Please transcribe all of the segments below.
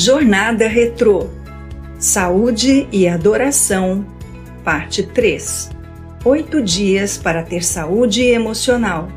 Jornada Retrô Saúde e Adoração, Parte 3 Oito dias para ter saúde emocional.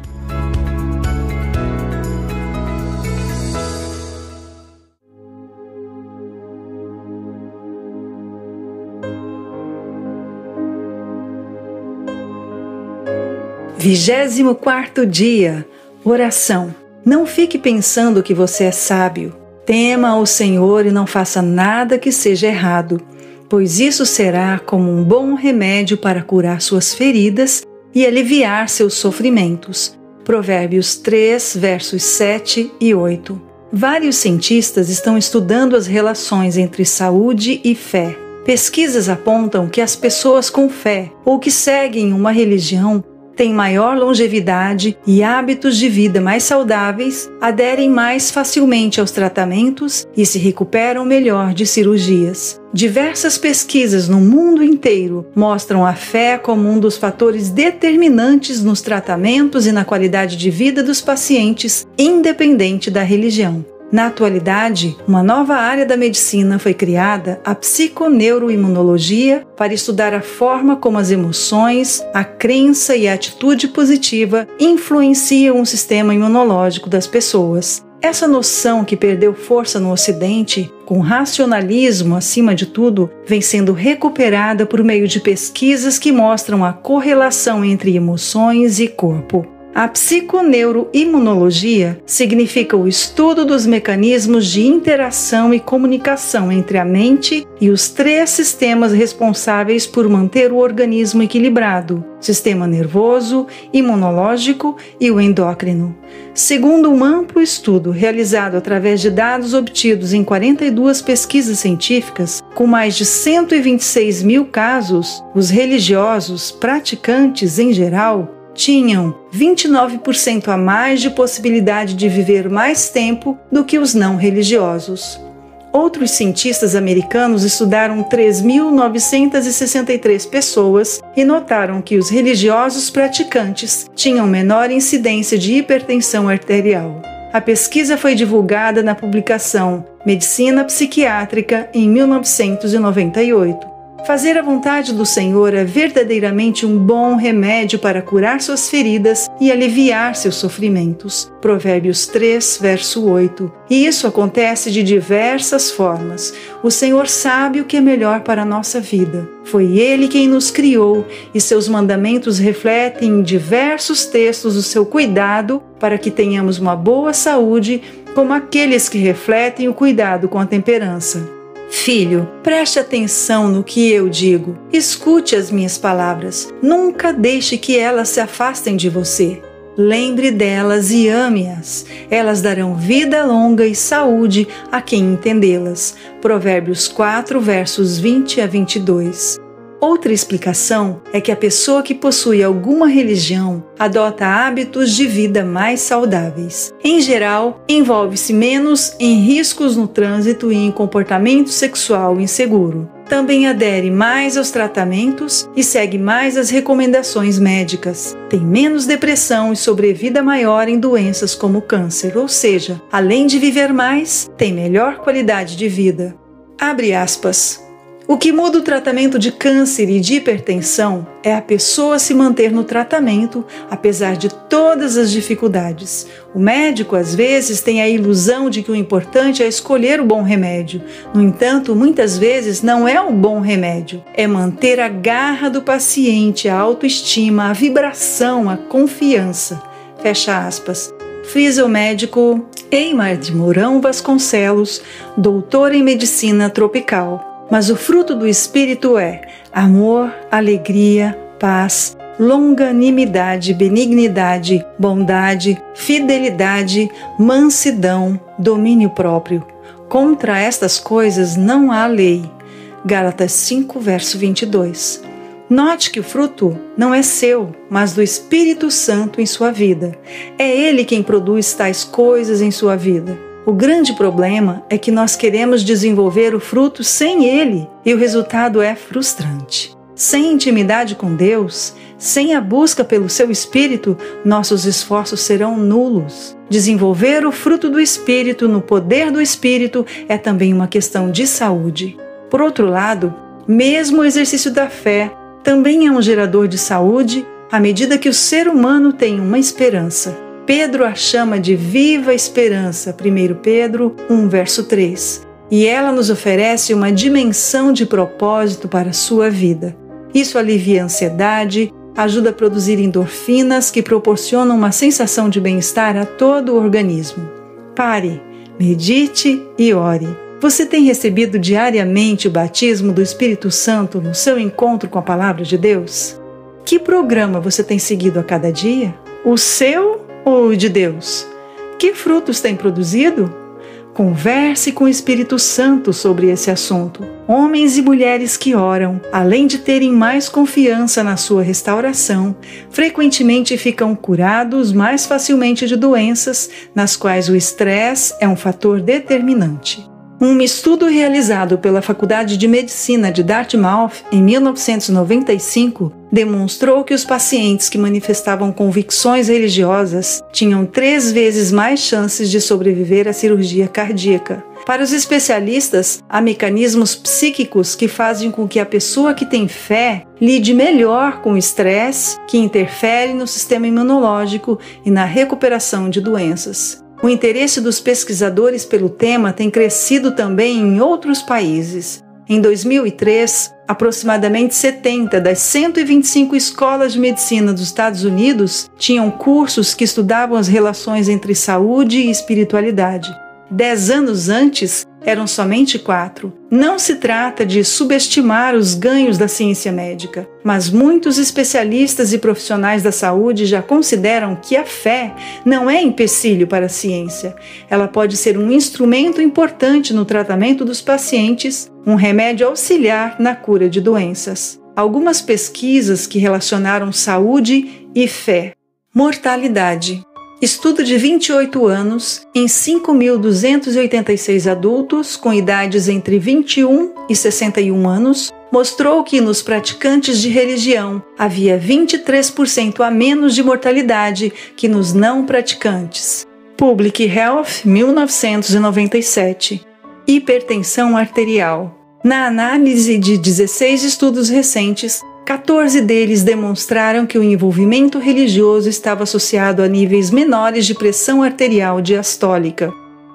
Vigésimo quarto dia Oração. Não fique pensando que você é sábio. Tema o Senhor e não faça nada que seja errado, pois isso será como um bom remédio para curar suas feridas e aliviar seus sofrimentos. Provérbios 3, versos 7 e 8. Vários cientistas estão estudando as relações entre saúde e fé. Pesquisas apontam que as pessoas com fé ou que seguem uma religião têm maior longevidade e hábitos de vida mais saudáveis, aderem mais facilmente aos tratamentos e se recuperam melhor de cirurgias. Diversas pesquisas no mundo inteiro mostram a fé como um dos fatores determinantes nos tratamentos e na qualidade de vida dos pacientes, independente da religião. Na atualidade, uma nova área da medicina foi criada, a psiconeuroimunologia, para estudar a forma como as emoções, a crença e a atitude positiva influenciam o sistema imunológico das pessoas. Essa noção que perdeu força no Ocidente, com racionalismo acima de tudo, vem sendo recuperada por meio de pesquisas que mostram a correlação entre emoções e corpo. A psiconeuroimunologia significa o estudo dos mecanismos de interação e comunicação entre a mente e os três sistemas responsáveis por manter o organismo equilibrado: sistema nervoso, imunológico e o endócrino. Segundo um amplo estudo realizado através de dados obtidos em 42 pesquisas científicas, com mais de 126 mil casos, os religiosos, praticantes em geral, tinham 29% a mais de possibilidade de viver mais tempo do que os não religiosos. Outros cientistas americanos estudaram 3.963 pessoas e notaram que os religiosos praticantes tinham menor incidência de hipertensão arterial. A pesquisa foi divulgada na publicação Medicina Psiquiátrica em 1998. Fazer a vontade do Senhor é verdadeiramente um bom remédio para curar suas feridas e aliviar seus sofrimentos. Provérbios 3, verso 8. E isso acontece de diversas formas. O Senhor sabe o que é melhor para a nossa vida. Foi Ele quem nos criou e seus mandamentos refletem em diversos textos o seu cuidado para que tenhamos uma boa saúde, como aqueles que refletem o cuidado com a temperança. Filho, preste atenção no que eu digo. Escute as minhas palavras. Nunca deixe que elas se afastem de você. Lembre delas e ame-as. Elas darão vida longa e saúde a quem entendê-las. Provérbios 4, versos 20 a 22. Outra explicação é que a pessoa que possui alguma religião adota hábitos de vida mais saudáveis. Em geral, envolve-se menos em riscos no trânsito e em comportamento sexual inseguro. Também adere mais aos tratamentos e segue mais as recomendações médicas. Tem menos depressão e sobrevida maior em doenças como câncer, ou seja, além de viver mais, tem melhor qualidade de vida. Abre aspas. O que muda o tratamento de câncer e de hipertensão é a pessoa se manter no tratamento apesar de todas as dificuldades. O médico às vezes tem a ilusão de que o importante é escolher o bom remédio. No entanto, muitas vezes não é o bom remédio, é manter a garra do paciente, a autoestima, a vibração, a confiança. Fecha aspas. Frisa o médico Eimar de Mourão Vasconcelos, doutor em medicina tropical. Mas o fruto do Espírito é amor, alegria, paz, longanimidade, benignidade, bondade, fidelidade, mansidão, domínio próprio. Contra estas coisas não há lei. Gálatas 5, verso 22. Note que o fruto não é seu, mas do Espírito Santo em sua vida. É Ele quem produz tais coisas em sua vida. O grande problema é que nós queremos desenvolver o fruto sem ele e o resultado é frustrante. Sem intimidade com Deus, sem a busca pelo seu espírito, nossos esforços serão nulos. Desenvolver o fruto do espírito no poder do espírito é também uma questão de saúde. Por outro lado, mesmo o exercício da fé também é um gerador de saúde à medida que o ser humano tem uma esperança. Pedro a chama de viva esperança, 1 Pedro 1, verso 3, e ela nos oferece uma dimensão de propósito para a sua vida. Isso alivia a ansiedade, ajuda a produzir endorfinas que proporcionam uma sensação de bem-estar a todo o organismo. Pare, medite e ore. Você tem recebido diariamente o batismo do Espírito Santo no seu encontro com a Palavra de Deus? Que programa você tem seguido a cada dia? O seu ou de Deus? Que frutos tem produzido? Converse com o Espírito Santo sobre esse assunto. Homens e mulheres que oram, além de terem mais confiança na sua restauração, frequentemente ficam curados mais facilmente de doenças nas quais o estresse é um fator determinante. Um estudo realizado pela Faculdade de Medicina de Dartmouth em 1995 demonstrou que os pacientes que manifestavam convicções religiosas tinham três vezes mais chances de sobreviver à cirurgia cardíaca. Para os especialistas, há mecanismos psíquicos que fazem com que a pessoa que tem fé lide melhor com o estresse, que interfere no sistema imunológico e na recuperação de doenças. O interesse dos pesquisadores pelo tema tem crescido também em outros países. Em 2003, aproximadamente 70 das 125 escolas de medicina dos Estados Unidos tinham cursos que estudavam as relações entre saúde e espiritualidade. Dez anos antes, eram somente quatro. Não se trata de subestimar os ganhos da ciência médica, mas muitos especialistas e profissionais da saúde já consideram que a fé não é empecilho para a ciência. Ela pode ser um instrumento importante no tratamento dos pacientes, um remédio auxiliar na cura de doenças. Algumas pesquisas que relacionaram saúde e fé. Mortalidade. Estudo de 28 anos em 5.286 adultos com idades entre 21 e 61 anos mostrou que nos praticantes de religião havia 23% a menos de mortalidade que nos não praticantes. Public Health 1997 Hipertensão arterial. Na análise de 16 estudos recentes, 14 deles demonstraram que o envolvimento religioso estava associado a níveis menores de pressão arterial diastólica.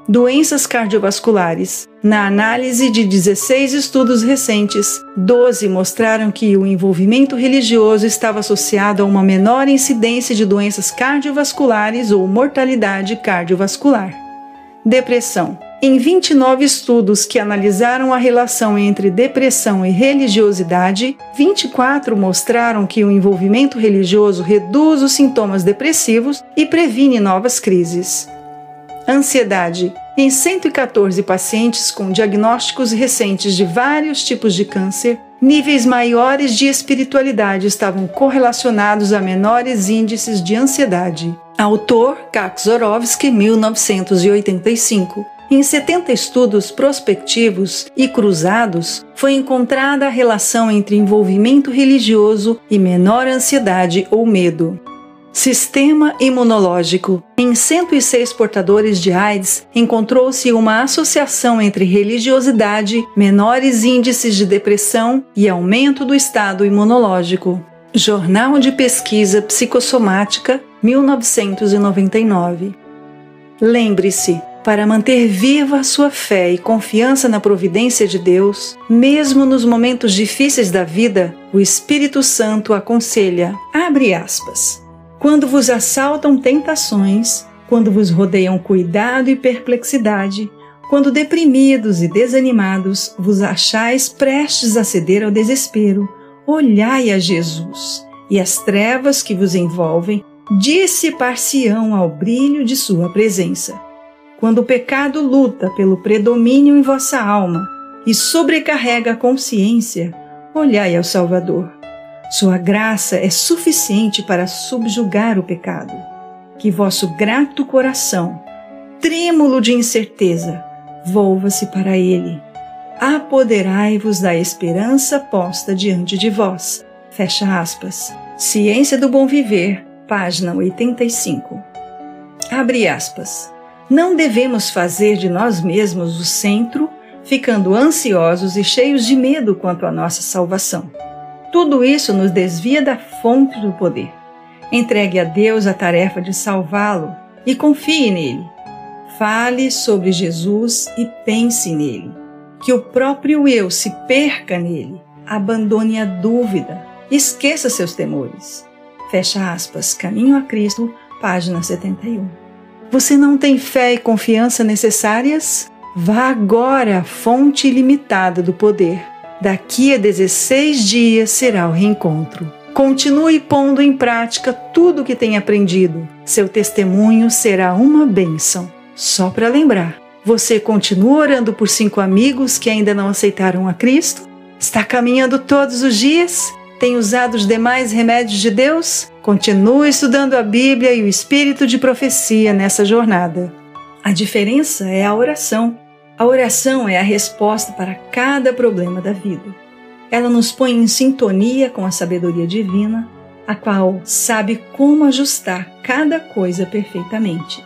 Doenças cardiovasculares. Na análise de 16 estudos recentes, 12 mostraram que o envolvimento religioso estava associado a uma menor incidência de doenças cardiovasculares ou mortalidade cardiovascular. Depressão. Em 29 estudos que analisaram a relação entre depressão e religiosidade, 24 mostraram que o envolvimento religioso reduz os sintomas depressivos e previne novas crises. Ansiedade. Em 114 pacientes com diagnósticos recentes de vários tipos de câncer, níveis maiores de espiritualidade estavam correlacionados a menores índices de ansiedade. Autor Kak-Zorovsky, 1985. Em 70 estudos prospectivos e cruzados, foi encontrada a relação entre envolvimento religioso e menor ansiedade ou medo. Sistema imunológico. Em 106 portadores de AIDS, encontrou-se uma associação entre religiosidade, menores índices de depressão e aumento do estado imunológico. Jornal de Pesquisa Psicossomática, 1999. Lembre-se, para manter viva a sua fé e confiança na providência de Deus, mesmo nos momentos difíceis da vida, o Espírito Santo aconselha, abre aspas, quando vos assaltam tentações, quando vos rodeiam cuidado e perplexidade, quando deprimidos e desanimados vos achais prestes a ceder ao desespero, olhai a Jesus, e as trevas que vos envolvem dissipar-se-ão ao brilho de sua presença quando o pecado luta pelo predomínio em vossa alma e sobrecarrega a consciência, olhai ao Salvador. Sua graça é suficiente para subjugar o pecado. Que vosso grato coração, trêmulo de incerteza, volva-se para Ele. apoderai-vos da esperança posta diante de vós. Fecha aspas. Ciência do Bom Viver, página 85. Abre aspas. Não devemos fazer de nós mesmos o centro, ficando ansiosos e cheios de medo quanto à nossa salvação. Tudo isso nos desvia da fonte do poder. Entregue a Deus a tarefa de salvá-lo e confie nele. Fale sobre Jesus e pense nele. Que o próprio eu se perca nele. Abandone a dúvida. Esqueça seus temores. Fecha aspas. Caminho a Cristo, página 71. Você não tem fé e confiança necessárias? Vá agora à fonte ilimitada do poder. Daqui a 16 dias será o reencontro. Continue pondo em prática tudo o que tem aprendido. Seu testemunho será uma bênção. Só para lembrar, você continua orando por cinco amigos que ainda não aceitaram a Cristo? Está caminhando todos os dias? Tem usado os demais remédios de Deus? Continue estudando a Bíblia e o espírito de profecia nessa jornada. A diferença é a oração. A oração é a resposta para cada problema da vida. Ela nos põe em sintonia com a sabedoria divina, a qual sabe como ajustar cada coisa perfeitamente.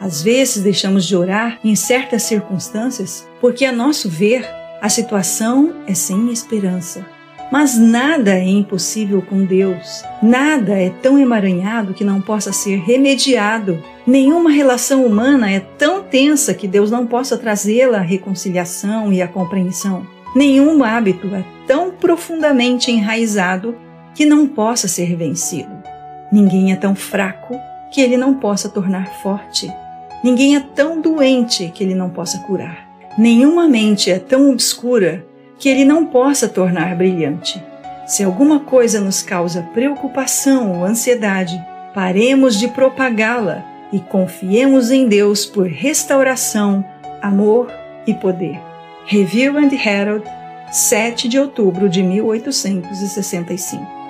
Às vezes deixamos de orar em certas circunstâncias porque, a nosso ver, a situação é sem esperança. Mas nada é impossível com Deus. Nada é tão emaranhado que não possa ser remediado. Nenhuma relação humana é tão tensa que Deus não possa trazê-la à reconciliação e à compreensão. Nenhum hábito é tão profundamente enraizado que não possa ser vencido. Ninguém é tão fraco que ele não possa tornar forte. Ninguém é tão doente que ele não possa curar. Nenhuma mente é tão obscura que ele não possa tornar brilhante. Se alguma coisa nos causa preocupação ou ansiedade, paremos de propagá-la e confiemos em Deus por restauração, amor e poder. Review and Herald, 7 de outubro de 1865.